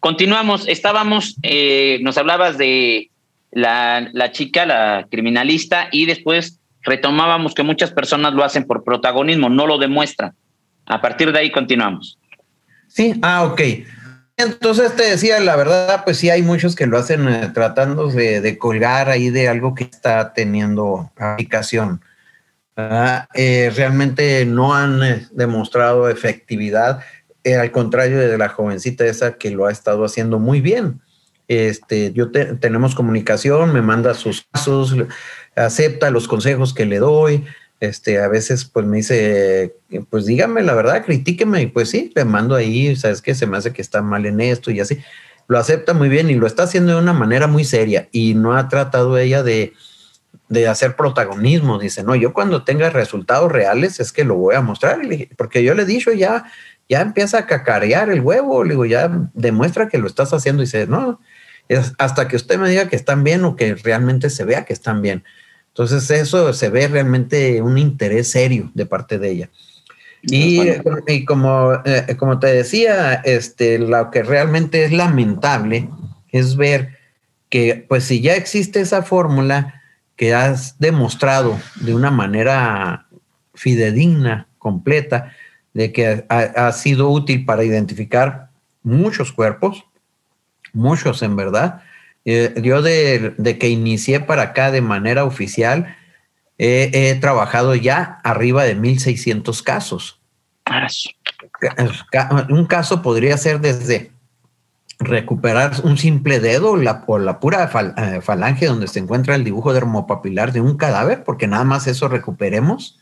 Continuamos, estábamos, eh, nos hablabas de la, chica, la criminalista, y después retomábamos que muchas personas lo hacen por protagonismo, no lo demuestran. A partir de ahí continuamos. Sí, ah, ok. Entonces te decía, la verdad, pues sí hay muchos que lo hacen eh, tratando de, colgar ahí de algo que está teniendo aplicación. Eh, realmente no han eh, demostrado efectividad, al contrario de la jovencita esa que lo ha estado haciendo muy bien. Este, yo tenemos comunicación, me manda sus casos, acepta los consejos que le doy, este, a veces pues me dice, pues dígame la verdad, critíqueme y pues sí, le mando ahí, sabes que se me hace que está mal en esto y así. Lo acepta muy bien y lo está haciendo de una manera muy seria y no ha tratado ella de, de hacer protagonismo. Dice, no, yo cuando tenga resultados reales es que lo voy a mostrar, porque yo le he dicho ya, ya empieza a cacarear el huevo, le digo, ya demuestra que lo estás haciendo y dice, no, es hasta que usted me diga que están bien o que realmente se vea que están bien. Entonces eso se ve realmente un interés serio de parte de ella. Y, como, eh, como te decía, este, lo que realmente es lamentable es ver que, pues si ya existe esa fórmula que has demostrado de una manera fidedigna, completa, de que ha, sido útil para identificar muchos cuerpos, muchos en verdad, eh, yo de, que inicié para acá de manera oficial, he trabajado ya arriba de 1.600 casos. Un caso podría ser desde recuperar un simple dedo la, por la pura eh, falange donde se encuentra el dibujo dermopapilar de un cadáver, porque nada más eso recuperemos,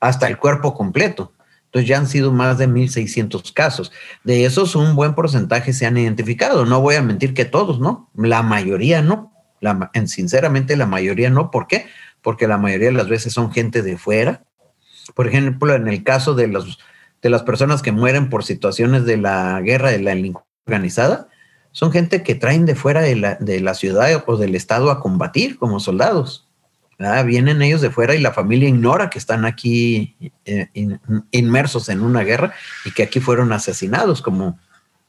hasta el cuerpo completo. Entonces ya han sido más de 1.600 casos. De esos un buen porcentaje se han identificado. No voy a mentir que todos, ¿no? La mayoría no. La, en, sinceramente la mayoría no. ¿Por qué? Porque la mayoría de las veces son gente de fuera. Por ejemplo, en el caso de, de las personas que mueren por situaciones de la guerra de la delincuencia organizada, son gente que traen de fuera de la, de la ciudad o del estado a combatir como soldados. Vienen ellos de fuera y la familia ignora que están aquí eh, inmersos en una guerra y que aquí fueron asesinados como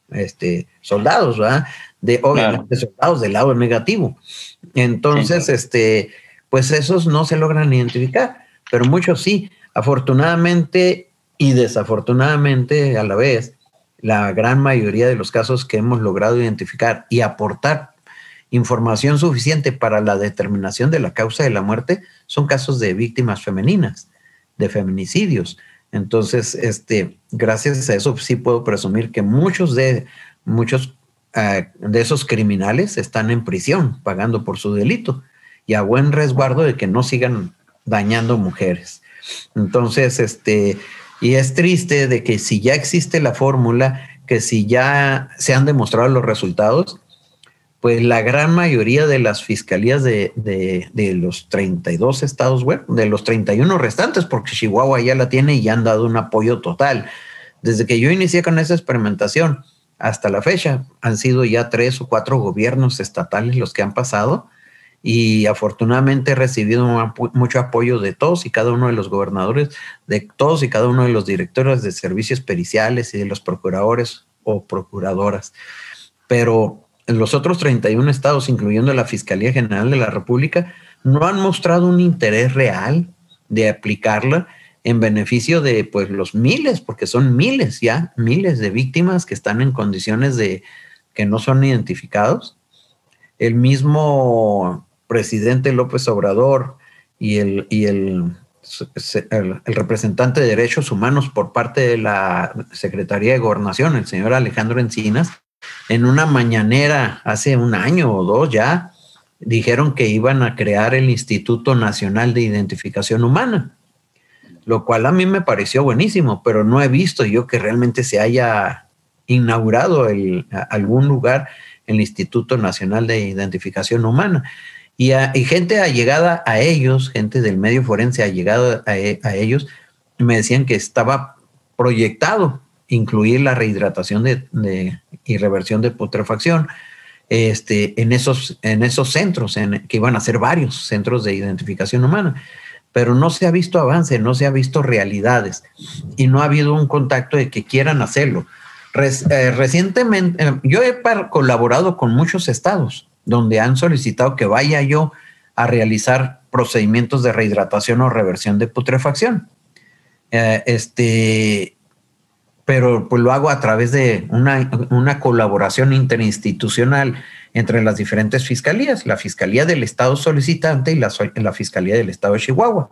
este, soldados, ¿verdad? De, obviamente soldados del lado negativo. Entonces, este, pues esos no se logran identificar, pero muchos sí. Afortunadamente y desafortunadamente a la vez, la gran mayoría de los casos que hemos logrado identificar y aportar información suficiente para la determinación de la causa de la muerte son casos de víctimas femeninas, de feminicidios. Entonces, este, gracias a eso sí puedo presumir que muchos de muchos eh, de esos criminales están en prisión pagando por su delito y a buen resguardo de que no sigan dañando mujeres. Entonces, este, y es triste de que si ya existe la fórmula, que si ya se han demostrado los resultados, pues la gran mayoría de las fiscalías de, los 32 estados, bueno, de los 31 restantes, porque Chihuahua ya la tiene y ya han dado un apoyo total. Desde que yo inicié con esa experimentación hasta la fecha, han sido ya tres o cuatro gobiernos estatales los que han pasado y afortunadamente he recibido mucho apoyo de todos y cada uno de los gobernadores, de todos y cada uno de los directores de servicios periciales y de los procuradores o procuradoras. Pero los otros 31 estados, incluyendo la Fiscalía General de la República, no han mostrado un interés real de aplicarla en beneficio de pues los miles, porque son miles ya, miles de víctimas que están en condiciones de que no son identificados. El mismo presidente López Obrador y el, y el, el, el representante de derechos humanos por parte de la Secretaría de Gobernación, el señor Alejandro Encinas, en una mañanera hace un año o dos ya, dijeron que iban a crear el Instituto Nacional de Identificación Humana, lo cual a mí me pareció buenísimo, pero no he visto yo que realmente se haya inaugurado algún lugar el Instituto Nacional de Identificación Humana. Y, gente allegada a ellos, gente del medio forense allegada a, a ellos, me decían que estaba proyectado incluir la rehidratación de, y reversión de putrefacción este, en, esos, en esos centros, en, que iban a ser varios centros de identificación humana. Pero no se ha visto avance, no se ha visto realidades y no ha habido un contacto de que quieran hacerlo. Eh, recientemente, eh, yo he colaborado con muchos estados donde han solicitado que vaya yo a realizar procedimientos de rehidratación o reversión de putrefacción. Eh, este, pero pues lo hago a través de una, colaboración interinstitucional entre las diferentes fiscalías, la Fiscalía del Estado solicitante y la, la Fiscalía del Estado de Chihuahua.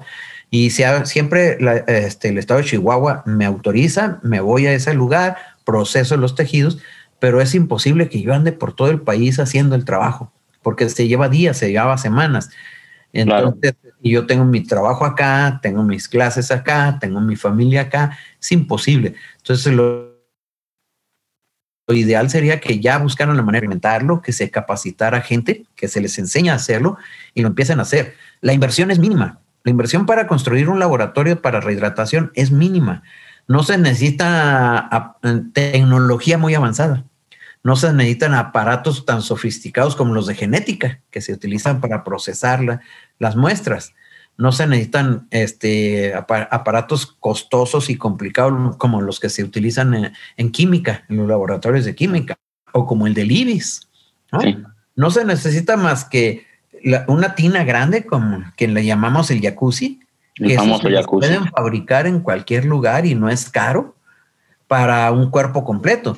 Y siempre este, el Estado de Chihuahua me autoriza, me voy a ese lugar, proceso los tejidos, pero es imposible que yo ande por todo el país haciendo el trabajo, porque se lleva días, se lleva semanas. Entonces, yo tengo mi trabajo acá, tengo mis clases acá, tengo mi familia acá, es imposible. Entonces, lo, ideal sería que ya buscaran la manera de implementarlo, que se capacitara gente, que se les enseñe a hacerlo y lo empiecen a hacer. La inversión es mínima. La inversión para construir un laboratorio para rehidratación es mínima. No se necesita tecnología muy avanzada. No se necesitan aparatos tan sofisticados como los de genética que se utilizan para procesar las muestras. No se necesitan este, aparatos costosos y complicados como los que se utilizan en, química, en los laboratorios de química, o como el del IBIS. ¿no? se necesita más que una tina grande, como que le llamamos el jacuzzi, que se pueden fabricar en cualquier lugar y no es caro para un cuerpo completo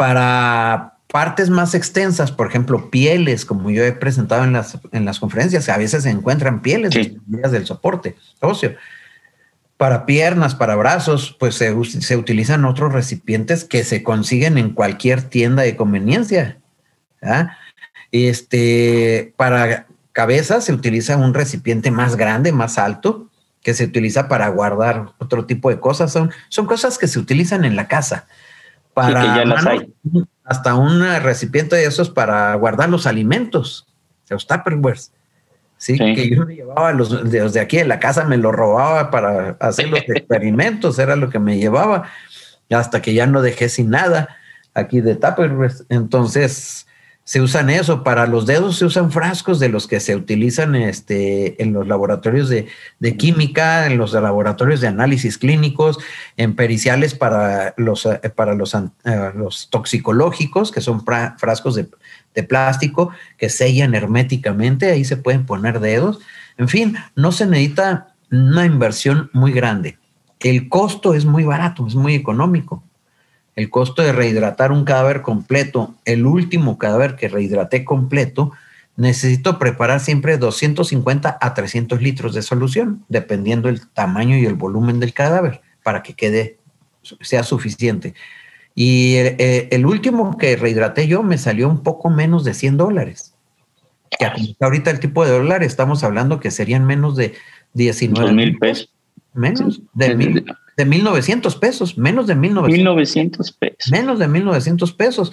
para partes más extensas, por ejemplo, pieles, como yo he presentado en las, en las conferencias, a veces se encuentran pieles del soporte óseo. Para piernas, para brazos, pues se, se, utilizan otros recipientes que se consiguen en cualquier tienda de conveniencia. Este, para cabeza se utiliza un recipiente más grande, más alto, que se utiliza para guardar otro tipo de cosas. Son, son cosas que se utilizan en la casa para hasta un recipiente de esos para guardar los alimentos, los Tupperwares. ¿sí? que yo me llevaba los, de aquí de la casa, me lo robaba para hacer los experimentos, era lo que me llevaba, hasta que ya no dejé sin nada aquí de Tupperware. Entonces, se usan eso. Para los dedos se usan frascos de los que se utilizan este, en los laboratorios de, química, en los laboratorios de análisis clínicos, en periciales para los, eh, para los, eh, los toxicológicos, que son frascos de, de plástico que sellan herméticamente. Ahí se pueden poner dedos. En fin, no se necesita una inversión muy grande. El costo es muy barato, es muy económico el costo de rehidratar un cadáver completo, el último cadáver que rehidraté completo, necesito preparar siempre 250 a 300 litros de solución, dependiendo el tamaño y el volumen del cadáver, para que quede, sea suficiente. Y eh, el, último que rehidraté yo me salió un poco menos de 100 dólares. Que ahorita el tipo de dólar estamos hablando que serían menos de 19 mil pesos. Menos de mil de 1900 pesos, menos de 1900, pesos. Menos de 1900 pesos.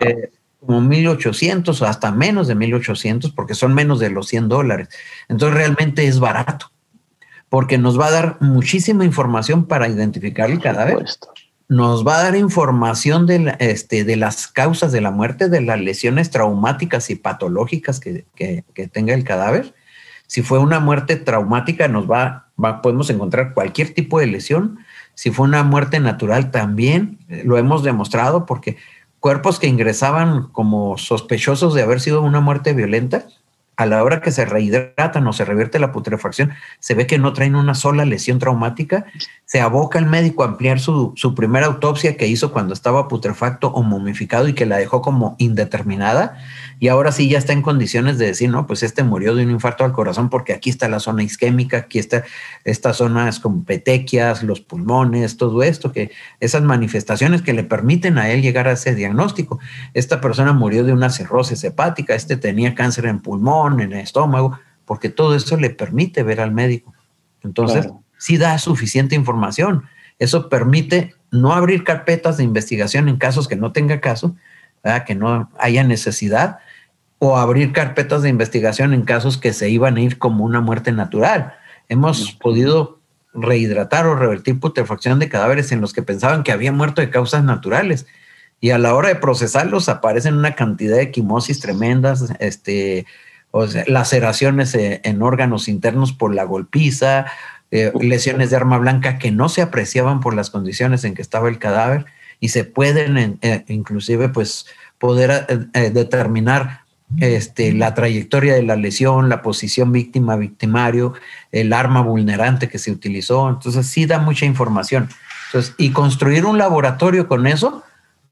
Eh, como 1800 o hasta menos de 1800 porque son menos de los 100 dólares. Entonces realmente es barato porque nos va a dar muchísima información para identificar el cadáver. Nos va a dar información de, este, de las causas de la muerte, de las lesiones traumáticas y patológicas que, que tenga el cadáver. Si fue una muerte traumática, nos va podemos encontrar cualquier tipo de lesión. Si fue una muerte natural, también eh, lo hemos demostrado porque cuerpos que ingresaban como sospechosos de haber sido una muerte violenta, a la hora que se rehidratan o se revierte la putrefacción, se ve que no traen una sola lesión traumática, se aboca el médico a ampliar su, su primera autopsia que hizo cuando estaba putrefacto o momificado y que la dejó como indeterminada, y ahora sí ya está en condiciones de decir, no, pues este murió de un infarto al corazón porque aquí está la zona isquémica, aquí está estas zonas con petequias, los pulmones, todo esto, que esas manifestaciones que le permiten a él llegar a ese diagnóstico. Esta persona murió de una cirrosis hepática, este tenía cáncer en pulmón, en el estómago, porque todo eso le permite ver al médico. Entonces, sí da suficiente información. Eso permite no abrir carpetas de investigación en casos que no tenga caso, que no haya necesidad, o abrir carpetas de investigación en casos que se iban a ir como una muerte natural. Hemos podido rehidratar o revertir putrefacción de cadáveres en los que pensaban que había muerto de causas naturales. Y a la hora de procesarlos aparecen una cantidad de quimosis tremendas, este, o laceraciones eh, en órganos internos por la golpiza, eh, lesiones de arma blanca que no se apreciaban por las condiciones en que estaba el cadáver y se pueden eh, inclusive pues poder eh, determinar este, la trayectoria de la lesión, la posición víctima-victimario, el arma vulnerante que se utilizó. Entonces, sí da mucha información. Entonces, y construir un laboratorio con eso,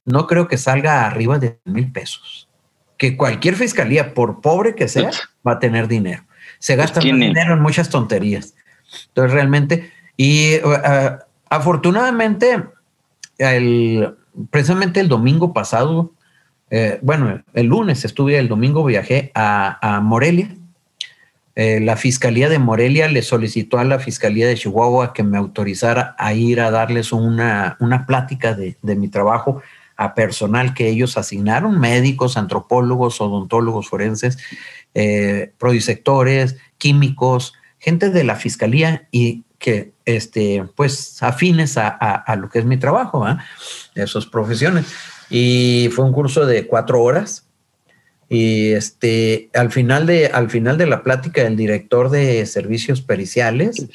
no creo que salga arriba de mil pesos. Que cualquier fiscalía, por pobre que sea, va a tener dinero. Se gasta dinero en muchas tonterías. Entonces, realmente, y uh, afortunadamente, el, precisamente el domingo pasado, eh, bueno, el lunes estuve, el domingo viajé a, Morelia. Eh, la Fiscalía de Morelia le solicitó a la Fiscalía de Chihuahua que me autorizara a ir a darles una, una plática de, mi trabajo a personal que ellos asignaron, médicos, antropólogos, odontólogos forenses, eh, prodisectores, químicos, gente de la Fiscalía y que, este, pues, afines a, lo que es mi trabajo, esas profesiones y fue un curso de cuatro horas. Y este, al final de, al final de la plática, el director de servicios periciales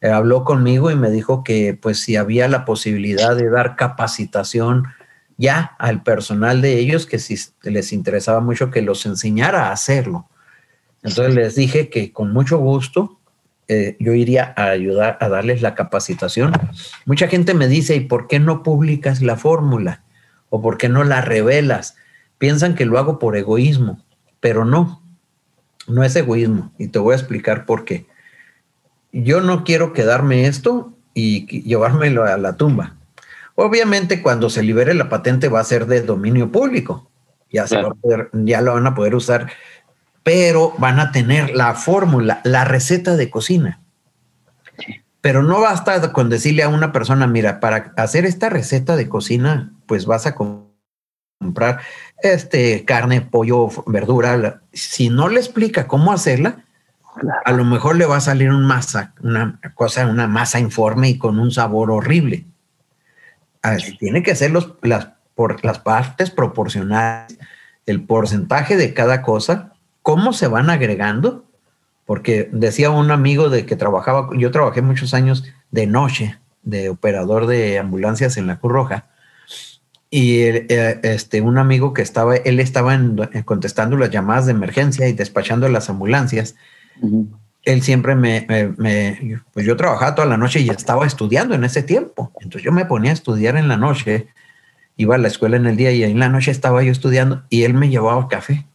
eh, habló conmigo y me dijo que pues si había la posibilidad de dar capacitación ya al personal de ellos, que si les interesaba mucho que los enseñara a hacerlo. Entonces les dije que con mucho gusto eh, yo iría a ayudar a darles la capacitación. Mucha gente me dice, ¿y por qué no publicas la fórmula? o por qué no la revelas. Piensan que lo hago por egoísmo, pero no, no es egoísmo. Y te voy a explicar por qué. Yo no quiero quedarme esto y llevármelo a la tumba. Obviamente cuando se libere la patente va a ser de dominio público. Ya, se va a poder, ya lo van a poder usar, pero van a tener la fórmula, la receta de cocina. Pero no basta con decirle a una persona, mira, para hacer esta receta de cocina, pues vas a comprar este carne, pollo, verdura. Si no le explica cómo hacerla, a lo mejor le va a salir un masa, una cosa, una masa informe y con un sabor horrible. tiene que ser los, las, por, las partes proporcionales, el porcentaje de cada cosa, cómo se van agregando porque decía un amigo de que trabajaba, yo trabajé muchos años de noche, de operador de ambulancias en la Cruz Roja, y eh, este, un amigo que estaba, él estaba eh, contestando las llamadas de emergencia y despachando las ambulancias. Él siempre me, me, pues yo trabajaba toda la noche y estaba estudiando en ese tiempo. Entonces yo me ponía a estudiar en la noche, iba a la escuela en el día y en la noche estaba yo estudiando y él me llevaba café.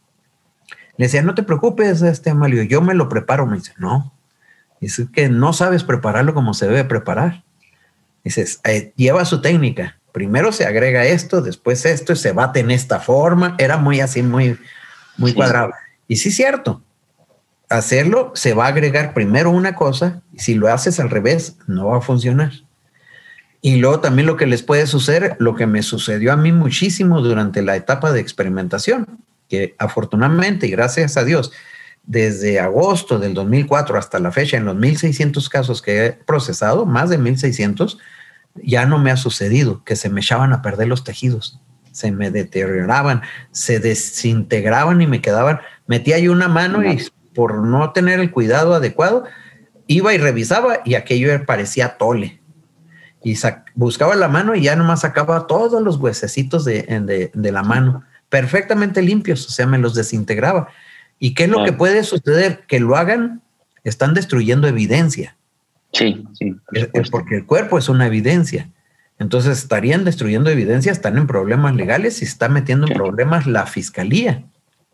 Le decía, no te preocupes, este Amalio, yo me lo preparo. Me dice, no, es que no sabes prepararlo como se debe preparar. Dices, eh, lleva su técnica. Primero se agrega esto, después esto, y se bate en esta forma. Era muy así, muy, muy cuadrado. Y sí, cierto. Hacerlo se va a agregar primero una cosa, y si lo haces al revés, no va a funcionar. Y luego también lo que les puede suceder, lo que me sucedió a mí muchísimo durante la etapa de experimentación que afortunadamente y gracias a Dios, desde agosto del 2004 hasta la fecha, en los 1.600 casos que he procesado, más de 1.600, ya no me ha sucedido que se me echaban a perder los tejidos, se me deterioraban, se desintegraban y me quedaban, metía yo una mano y por no tener el cuidado adecuado, iba y revisaba y aquello parecía tole. Y buscaba la mano y ya nomás sacaba todos los huesecitos de, de la mano perfectamente limpios, o sea, me los desintegraba. ¿Y qué es lo que puede suceder? Que lo hagan, están destruyendo evidencia. Sí, sí. Porque el cuerpo es una evidencia. Entonces estarían destruyendo evidencia, están en problemas legales y está metiendo en problemas la fiscalía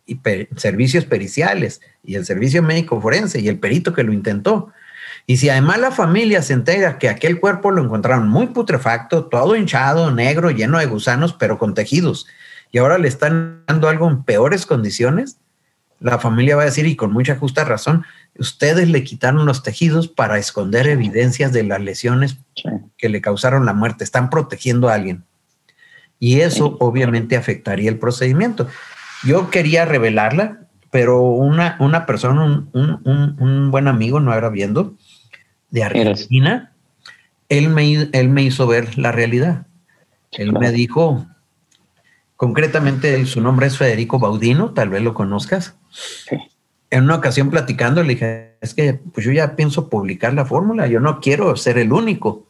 y servicios periciales y el servicio médico forense y el perito que lo intentó. Y si además la familia se entera que aquel cuerpo lo encontraron muy putrefacto, todo hinchado, negro, lleno de gusanos, pero con tejidos, y ahora le están dando algo en peores condiciones, la familia va a decir, y con mucha justa razón, ustedes le quitaron los tejidos para esconder evidencias de las lesiones que le causaron la muerte, están protegiendo a alguien. Y eso obviamente afectaría el procedimiento. Yo quería revelarla, pero una, una persona, un, buen amigo, no era viendo, de Argentina, él me, él me hizo ver la realidad. Él me dijo, Concretamente, su nombre es Federico Baudino, tal vez lo conozcas. En una ocasión platicando, le dije, es que pues yo ya pienso publicar la fórmula, yo no quiero ser el único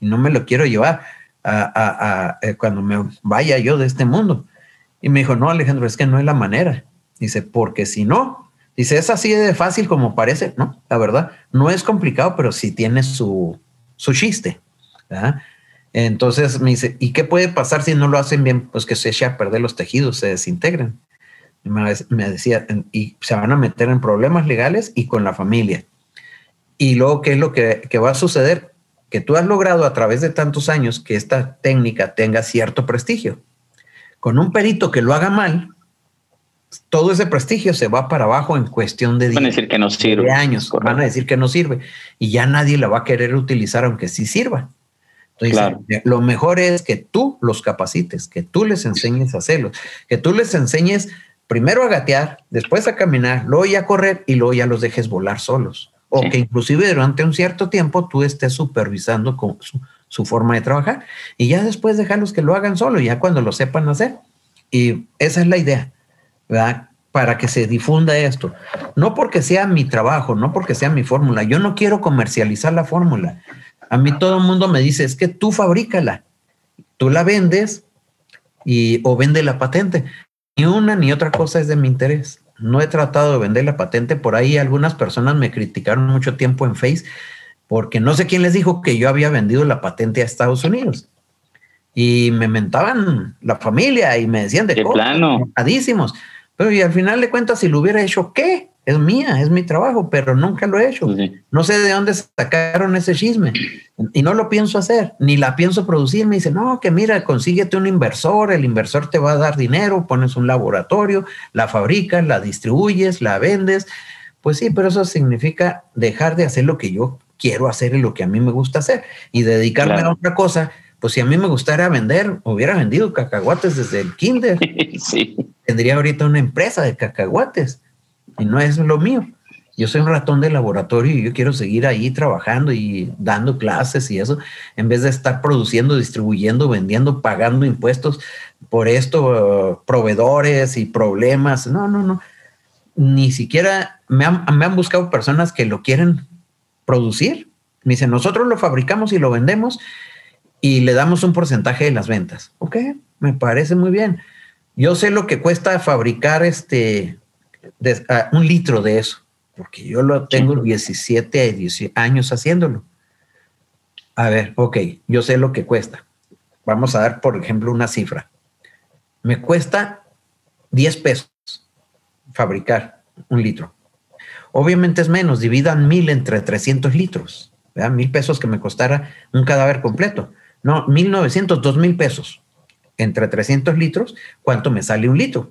y no me lo quiero llevar. eh, cuando me vaya yo de este mundo. Y me dijo, no, Alejandro, es que no es la manera. Dice, porque si no, dice, es así de fácil como parece, ¿no? La verdad, no es complicado, pero sí tiene su, su chiste. Entonces me dice, ¿y qué puede pasar si no lo hacen bien? Pues que se eche a perder los tejidos, se desintegran. me decía, y se van a meter en problemas legales y con la familia. Y luego, ¿qué es lo que, que va a suceder? Que tú has logrado a través de tantos años que esta técnica tenga cierto prestigio. Con un perito que lo haga mal, todo ese prestigio se va para abajo en cuestión de, van a decir que no sirve. años. Van a decir que no sirve y ya nadie la va a querer utilizar aunque sí sirva. Entonces, lo mejor es que tú los capacites, que tú les enseñes a hacerlo, que tú les enseñes primero a gatear, después a caminar, luego ya a correr y luego ya los dejes volar solos. O que inclusive durante un cierto tiempo tú estés supervisando con su, su forma de trabajar y ya después dejarlos que lo hagan solo, ya cuando lo sepan hacer. Y esa es la idea, ¿verdad? Para que se difunda esto. No porque sea mi trabajo, no porque sea mi fórmula. Yo no quiero comercializar la fórmula. A mí todo el mundo me dice, es que tú fabrícala, tú la vendes y, o vende la patente. Ni una ni otra cosa es de mi interés. No he tratado de vender la patente. Por ahí algunas personas me criticaron mucho tiempo en Face porque no sé quién les dijo que yo había vendido la patente a Estados Unidos. Y me mentaban la familia y me decían de, de plano. Pero y al final de cuentas, si lo hubiera hecho, ¿qué? Es mía, es mi trabajo, pero nunca lo he hecho. No sé de dónde sacaron ese chisme y no lo pienso hacer, ni la pienso producir. Me dice, no, que mira, consíguete un inversor, el inversor te va a dar dinero, pones un laboratorio, la fabricas, la distribuyes, la vendes. Pues sí, pero eso significa dejar de hacer lo que yo quiero hacer y lo que a mí me gusta hacer y dedicarme a otra cosa. Pues si a mí me gustara vender, hubiera vendido cacahuates desde el kinder. sí. Tendría ahorita una empresa de cacahuates y no es lo mío. Yo soy un ratón de laboratorio y yo quiero seguir ahí trabajando y dando clases y eso, en vez de estar produciendo, distribuyendo, vendiendo, pagando impuestos por esto, proveedores y problemas. No, no, no. Ni siquiera me han, buscado personas que lo quieren producir. Me dicen, nosotros lo fabricamos y lo vendemos y le damos un porcentaje de las ventas. Ok, me parece muy bien. Yo sé lo que cuesta fabricar este ah, un litro de eso, porque yo lo tengo 17 años haciéndolo. A ver, ok, yo sé lo que cuesta. Vamos a dar, por ejemplo, una cifra. Me cuesta 10 pesos fabricar un litro. Obviamente es menos, dividan mil entre 300 litros, ¿verdad? mil pesos que me costara un cadáver completo. No, 1900, dos mil pesos entre 300 litros, ¿cuánto me sale un litro?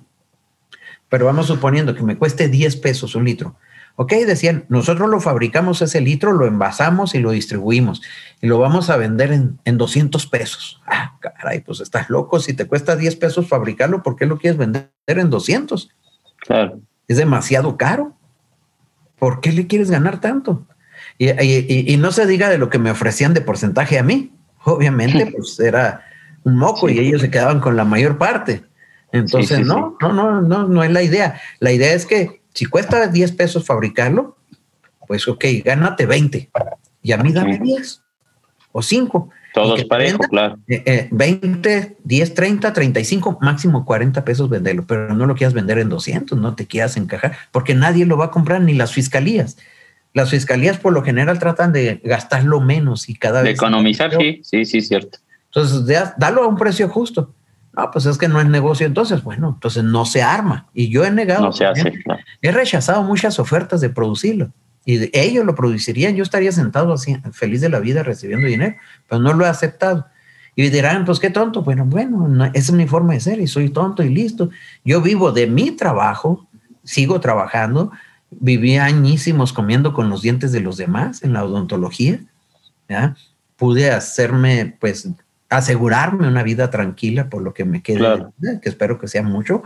Pero vamos suponiendo que me cueste 10 pesos un litro. Ok, decían, nosotros lo fabricamos ese litro, lo envasamos y lo distribuimos y lo vamos a vender en, en 200 pesos. Ah, caray, pues estás loco. Si te cuesta 10 pesos fabricarlo, ¿por qué lo quieres vender en 200? Claro. Es demasiado caro. ¿por qué le quieres ganar tanto? Y, no se diga de lo que me ofrecían de porcentaje a mí. Obviamente, pues era un moco y ellos se quedaban con la mayor parte. Entonces, no, no, no, no, no es la idea. La idea es que si cuesta 10 pesos fabricarlo, pues ok, gánate 20 y a mí dame 10 o 5. Todos parejo, claro. 20, 10, 30, 35, máximo 40 pesos venderlo, pero no lo quieras vender en 200, no te quieras encajar, porque nadie lo va a comprar, ni las fiscalías. Las fiscalías por lo general tratan de gastarlo menos y cada vez... De economizar, sí, sí, sí, cierto. Entonces, dalo a un precio justo. No, pues es que no es negocio, entonces, bueno, entonces no se arma. Y yo he negado. No se hace. He rechazado muchas ofertas de producirlo y ellos lo producirían, yo estaría sentado así, feliz de la vida recibiendo dinero, pero no lo he aceptado. Y dirán, pues qué tonto. Bueno, bueno, esa es mi forma de ser y soy tonto y listo. Yo vivo de mi trabajo, sigo trabajando, viví añísimos comiendo con los dientes de los demás en la odontología. ¿ya? Pude hacerme, pues, asegurarme una vida tranquila por lo que me queda, que espero que sea mucho.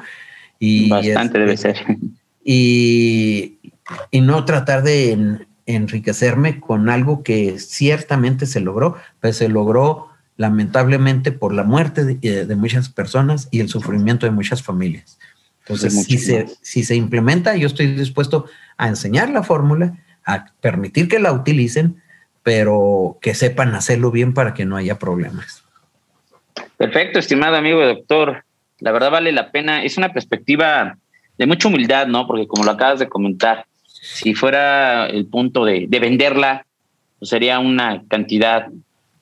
Y Bastante debe este, ser. Y, y no tratar de enriquecerme con algo que ciertamente se logró, pero se logró lamentablemente por la muerte eh, de, muchas personas y el sufrimiento de muchas familias. Entonces, si se, si se implementa, yo estoy dispuesto a enseñar la fórmula, a permitir que la utilicen, pero que sepan hacerlo bien para que no haya problemas. Perfecto, estimado amigo doctor. La verdad vale la pena. Es una perspectiva de mucha humildad, ¿no? Porque como lo acabas de comentar, si fuera el punto de, venderla, pues sería una cantidad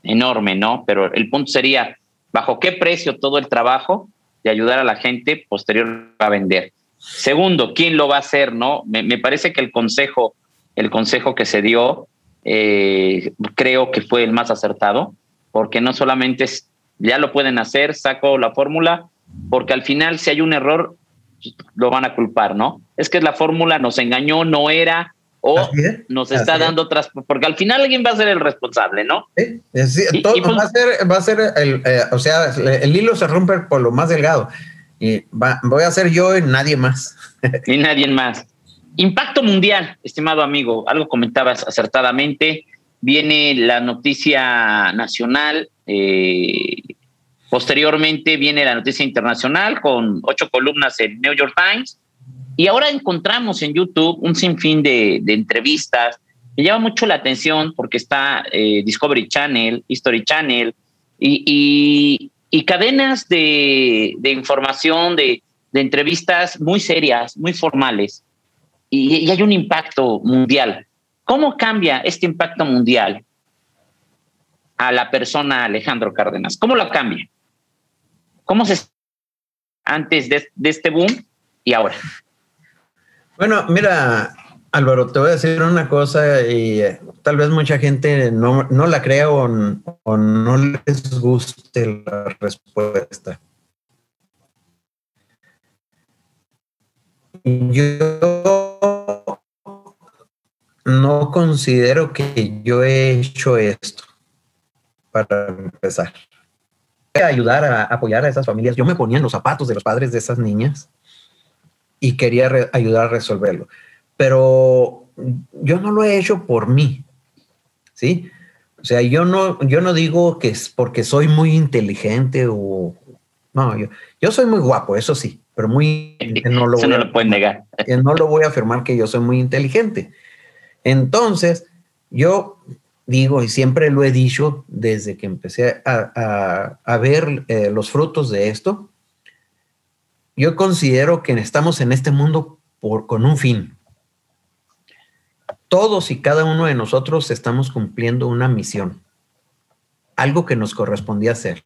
enorme, ¿no? Pero el punto sería, ¿bajo qué precio todo el trabajo de ayudar a la gente posterior a vender? Segundo, ¿quién lo va a hacer, no? Me, parece que el consejo, el consejo que se dio, eh, creo que fue el más acertado, porque no solamente ya lo pueden hacer, saco la fórmula, porque al final si hay un error, lo van a culpar, ¿no? Es que la fórmula nos engañó, no era, o nos está dando otras, porque al final alguien va a ser el responsable, ¿no? Sí, pues va, a ser, va a ser el, eh, o sea, el hilo se rompe por lo más delgado y voy a ser yo y nadie más. y nadie más. Impacto mundial, estimado amigo, algo comentabas acertadamente. Viene la noticia nacional, eh, posteriormente viene la noticia internacional con ocho columnas en New York Times. Y ahora encontramos en YouTube un sinfín de, entrevistas. Me llama mucho la atención porque está eh, Discovery Channel, History Channel, y, y cadenas de, información, de, entrevistas muy serias, muy formales, y, hay un impacto mundial. ¿Cómo cambia este impacto mundial a la persona Alejandro Cárdenas? ¿Cómo lo cambia? ¿Cómo se antes de, este boom y ahora? Bueno, mira, Álvaro, te voy a decir una cosa y eh, tal vez mucha gente no, la crea o, no les guste la respuesta. Yo no considero que yo he hecho esto para empezar. Ayudar a apoyar a esas familias. Yo me ponía en los zapatos de los padres de esas niñas y quería ayudar a resolverlo pero yo no lo he hecho por mí, ¿sí? O sea, yo no, yo no digo que es porque soy muy inteligente o... No, yo, yo soy muy guapo, eso sí, pero muy... No lo, no lo pueden negar. no lo voy a afirmar que yo soy muy inteligente. Entonces, yo digo, y siempre lo he dicho desde que empecé a, ver eh, los frutos de esto, yo considero que estamos en este mundo por, con un fin todos y cada uno de nosotros estamos cumpliendo una misión, algo que nos correspondía hacer.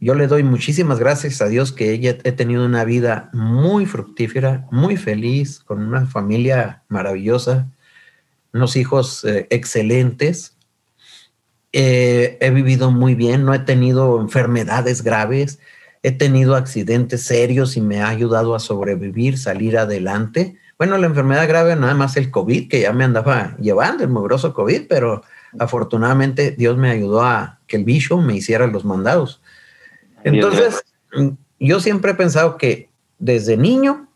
Yo le doy muchísimas gracias a Dios que ella he tenido una vida muy fructífera, muy feliz, con una familia maravillosa, unos hijos eh, excelentes. Eh, he vivido muy bien, no he tenido enfermedades graves, he tenido accidentes serios y me ha ayudado a sobrevivir, salir adelante bueno, la enfermedad grave nada más el COVID, que ya me andaba llevando, el mugroso COVID, pero afortunadamente Dios me ayudó a que el bicho me hiciera los mandados. Entonces, yo siempre he pensado que desde niño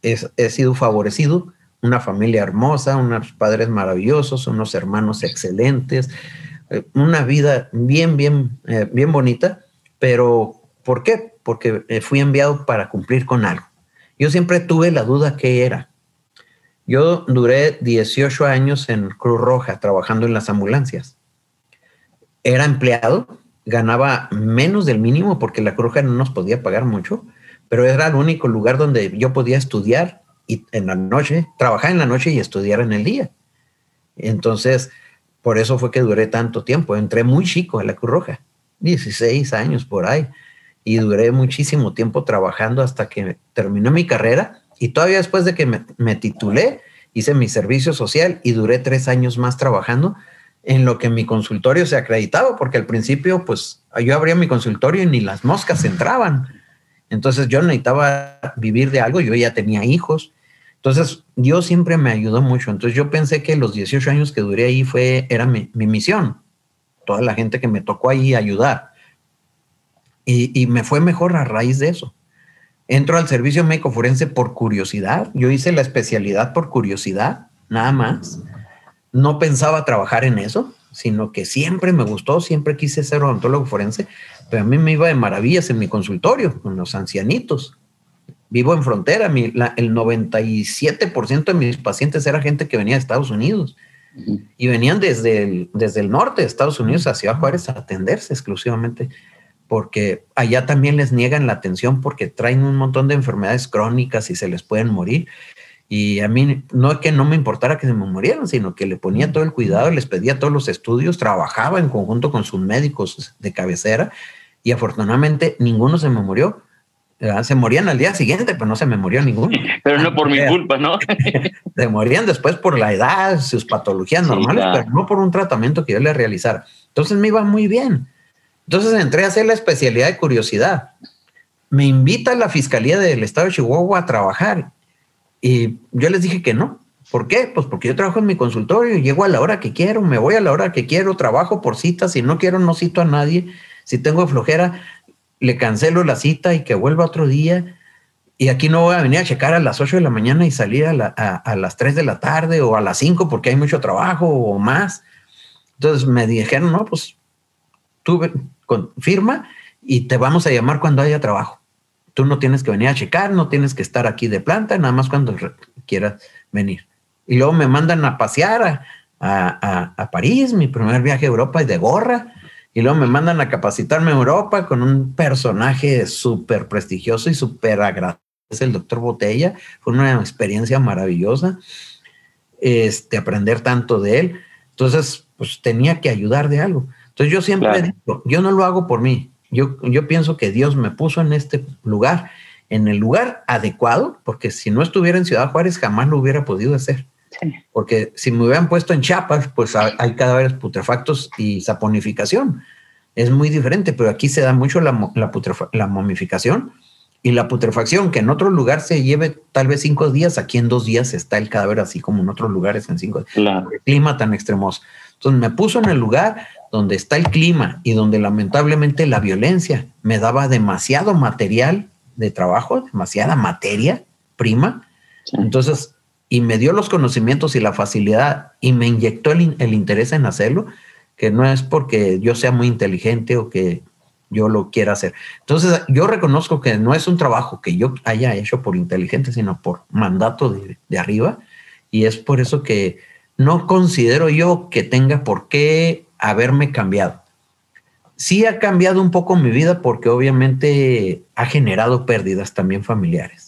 he, sido favorecido, una familia hermosa, unos padres maravillosos, unos hermanos excelentes, eh, una vida bien, bien, eh, bien bonita, pero ¿por qué? Porque fui enviado para cumplir con algo. Yo siempre tuve la duda qué era. Yo duré 18 años en Cruz Roja trabajando en las ambulancias. Era empleado, ganaba menos del mínimo porque la Cruz Roja no nos podía pagar mucho, pero era el único lugar donde yo podía estudiar y en la noche, trabajar en la noche y estudiar en el día. Entonces, por eso fue que duré tanto tiempo. Entré muy chico en la Cruz Roja, 16 años por ahí y duré muchísimo tiempo trabajando hasta que terminó mi carrera y todavía después de que me, titulé, hice mi servicio social y duré tres años más trabajando en lo que mi consultorio se acreditaba, porque al principio pues yo abría mi consultorio y ni las moscas entraban. Entonces yo necesitaba vivir de algo, yo ya tenía hijos. Entonces Dios siempre me ayudó mucho. Entonces yo pensé que los 18 años que duré ahí fue, era mi, mi misión. Toda la gente que me tocó ahí ayudar. Y, me fue mejor a raíz de eso. Entro al servicio médico forense por curiosidad. Yo hice la especialidad por curiosidad, nada más. No pensaba trabajar en eso, sino que siempre me gustó, siempre quise ser odontólogo forense, pero a mí me iba de maravillas en mi consultorio con los ancianitos. Vivo en frontera, el 97% de mis pacientes era gente que venía de Estados Unidos y venían desde el, desde el norte de Estados Unidos hacia Juárez a atenderse exclusivamente porque allá también les niegan la atención porque traen un montón de enfermedades crónicas y se les pueden morir. Y a mí no es que no me importara que se me murieran, sino que le ponía todo el cuidado, les pedía todos los estudios, trabajaba en conjunto con sus médicos de cabecera y afortunadamente ninguno se me murió. Se morían al día siguiente, pero no se me murió ninguno. Pero no por mi culpa, ¿no? se morían después por la edad, sus patologías normales, pero no por un tratamiento que yo le realizara. Entonces me iba muy bien. Entonces entré a hacer la especialidad de curiosidad. Me invita la Fiscalía del Estado de Chihuahua a trabajar y yo les dije que no. ¿Por qué? Pues porque yo trabajo en mi consultorio, llego a la hora que quiero, me voy a la hora que quiero, trabajo por citas, si no quiero no cito a nadie, si tengo flojera, le cancelo la cita y que vuelva otro día. Y aquí no voy a venir a checar a las 8 de la mañana y salir a, las 3 de la tarde o a las 5 porque hay mucho trabajo o más. Entonces me dijeron, no, pues tú firma y te vamos a llamar cuando haya trabajo. Tú no tienes que venir a checar, no tienes que estar aquí de planta, nada más cuando quieras venir. Y luego me mandan a pasear a, a París, mi primer viaje a Europa es de gorra y luego me mandan a capacitarme en Europa con un personaje súper prestigioso y súper agradable, el doctor Botella. Fue una experiencia maravillosa este, aprender tanto de él. Entonces, pues tenía que ayudar de algo. Entonces yo siempre digo, yo no lo hago por mí. Yo, yo pienso que Dios me puso en este lugar, en el lugar adecuado, porque si no estuviera en Ciudad Juárez jamás lo hubiera podido hacer. Porque si me hubieran puesto en Chiapas, pues hay cadáveres putrefactos y saponificación. Es muy diferente, pero aquí se da mucho la, la, momificación y la putrefacción, que en otro lugar se lleve tal vez cinco días, aquí en dos días está el cadáver, así como en otros lugares en cinco días. El clima tan extremoso. Entonces me puso en el lugar donde está el clima y donde lamentablemente la violencia me daba demasiado material de trabajo, demasiada materia prima. Entonces y me dio los conocimientos y la facilidad y me inyectó el, interés en hacerlo, que no es porque yo sea muy inteligente o que yo lo quiera hacer. Entonces, yo reconozco que no es un trabajo que yo haya hecho por inteligente, sino por mandato de, de arriba. Y es por eso que no considero yo que tenga por qué haberme cambiado. Sí ha cambiado un poco mi vida porque obviamente ha generado pérdidas también familiares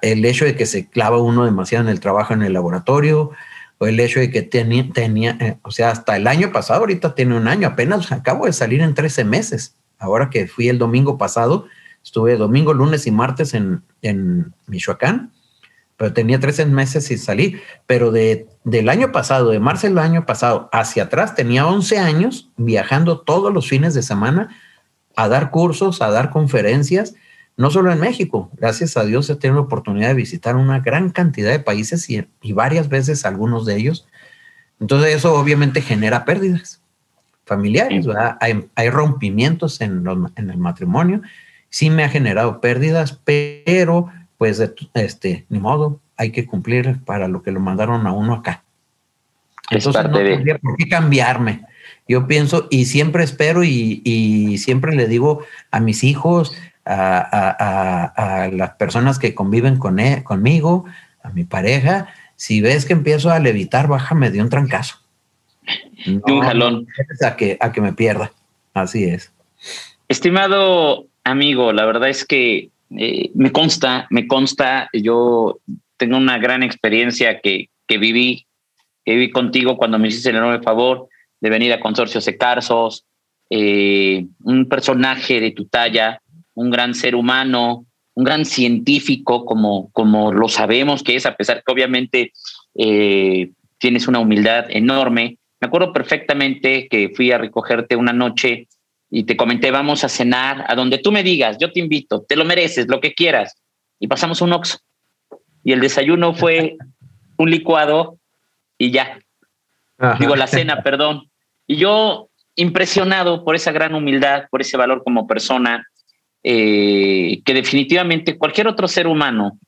El hecho de que se clava uno demasiado en el trabajo en el laboratorio, o el hecho de que tenía, tenía eh, o sea, hasta el año pasado, ahorita tiene un año, apenas acabo de salir en 13 meses. Ahora que fui el domingo pasado, estuve domingo, lunes y martes en, en Michoacán, pero tenía 13 meses y salí. Pero de, del año pasado, de marzo del año pasado hacia atrás, tenía 11 años viajando todos los fines de semana a dar cursos, a dar conferencias no solo en México, gracias a Dios he tenido la oportunidad de visitar una gran cantidad de países y, varias veces algunos de ellos. Entonces eso obviamente genera pérdidas familiares, Hay, rompimientos en, en, el matrimonio, sí me ha generado pérdidas, pero pues este, ni modo, hay que cumplir para lo que lo mandaron a uno acá. Entonces no tendría por qué cambiarme. Yo pienso y siempre espero y, y siempre le digo a mis hijos, a, las personas que conviven con él, conmigo, a mi pareja, si ves que empiezo a levitar, bájame de un trancazo. de un jalón. A que, a que me pierda. Así es. Estimado amigo, la verdad es que eh, me consta, me consta, yo tengo una gran experiencia que, que viví, que viví contigo cuando me hiciste el enorme favor de venir a Consorcio Secarsos, eh, un personaje de tu talla, un gran ser humano, un gran científico, como, como lo sabemos que es, a pesar que obviamente eh, tienes una humildad enorme. Me acuerdo perfectamente que fui a recogerte una noche y te comenté, vamos a cenar a donde tú me digas, yo te invito, te lo mereces, lo que quieras. Y pasamos un ox. Y el desayuno fue un licuado y ya. Digo, la cena, perdón. Y yo, impresionado por esa gran humildad, por ese valor como persona, eh, que definitivamente cualquier otro ser humano,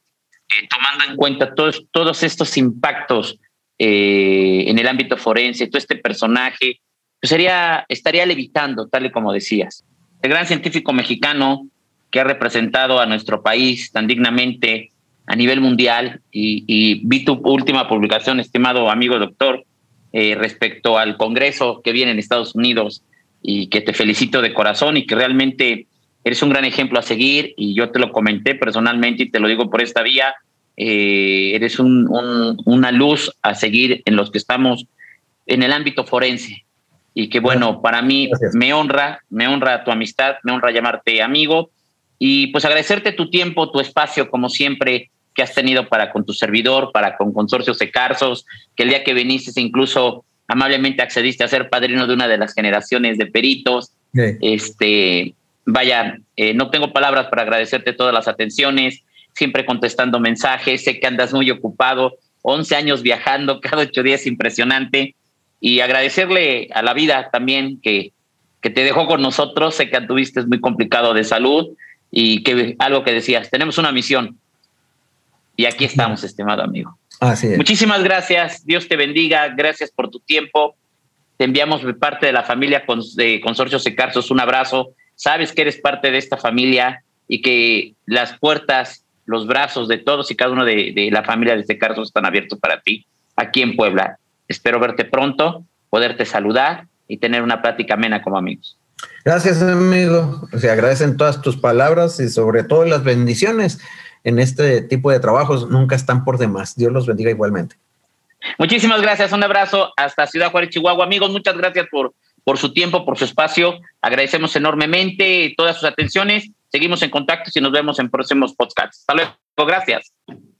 eh, tomando en cuenta todos, todos estos impactos eh, en el ámbito forense, todo este personaje, pues sería, estaría levitando, tal y como decías. El gran científico mexicano que ha representado a nuestro país tan dignamente a nivel mundial y, y vi tu última publicación, estimado amigo doctor, respecto al Congreso que viene en Estados Unidos y que te felicito de corazón y que realmente eres un gran ejemplo a seguir y yo te lo comenté personalmente y te lo digo por esta vía, eh, eres una luz a seguir en los que estamos en el ámbito forense. Y que bueno, para mí me honra, me honra tu amistad, me honra llamarte amigo y pues agradecerte tu tiempo, tu espacio como siempre que has tenido para con tu servidor, para con Consorcios de Carsos, que el día que viniste incluso amablemente accediste a ser padrino de una de las generaciones de peritos. Este, vaya, eh, no tengo palabras para agradecerte todas las atenciones, siempre contestando mensajes, sé que andas muy ocupado, 11 años viajando, cada ocho días impresionante, y agradecerle a la vida también que, que te dejó con nosotros, sé que anduviste muy complicado de salud y que algo que decías, tenemos una misión, y aquí estamos, estimado amigo. Muchísimas gracias. Dios te bendiga. Gracias por tu tiempo. Te enviamos de parte de la familia de Consorcio Secarsos un abrazo. Sabes que eres parte de esta familia y que las puertas, los brazos de todos y cada uno de, la familia de Secarsos están abiertos para ti aquí en Puebla. Espero verte pronto, poderte saludar y tener una plática amena como amigos. Gracias, amigo. Se agradecen todas tus palabras y sobre todo las bendiciones en este tipo de trabajos nunca están por demás. Dios los bendiga igualmente. Muchísimas gracias, un abrazo hasta Ciudad Juárez, Chihuahua. Amigos, muchas gracias por, por su tiempo, por su espacio. Agradecemos enormemente todas sus atenciones. Seguimos en contacto y nos vemos en próximos podcasts. Hasta luego, gracias.